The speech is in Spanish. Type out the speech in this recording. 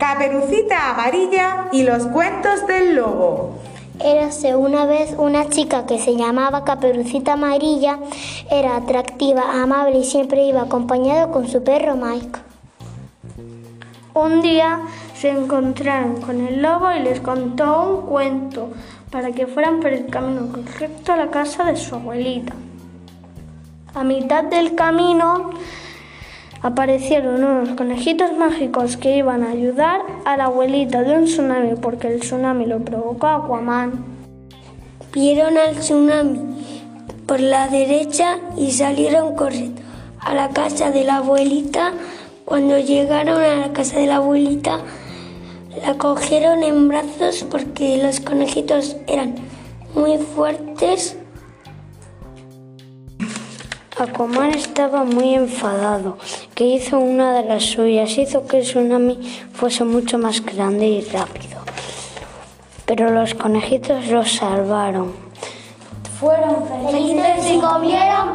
Caperucita Amarilla y los cuentos del lobo. Érase una vez una chica que se llamaba Caperucita Amarilla, era atractiva, amable y siempre iba acompañado con su perro Mike. Un día se encontraron con el lobo y les contó un cuento para que fueran por el camino correcto a la casa de su abuelita. A mitad del camino aparecieron unos conejitos mágicos que iban a ayudar a la abuelita de un tsunami porque el tsunami lo provocó Aquaman. Vieron al tsunami por la derecha y salieron corriendo a la casa de la abuelita. Cuando llegaron a la casa de la abuelita, la cogieron en brazos porque los conejitos eran muy fuertes Aquaman estaba muy enfadado, que hizo una de las suyas, hizo que el tsunami fuese mucho más grande y rápido. Pero los conejitos lo salvaron. Fueron felices y comieron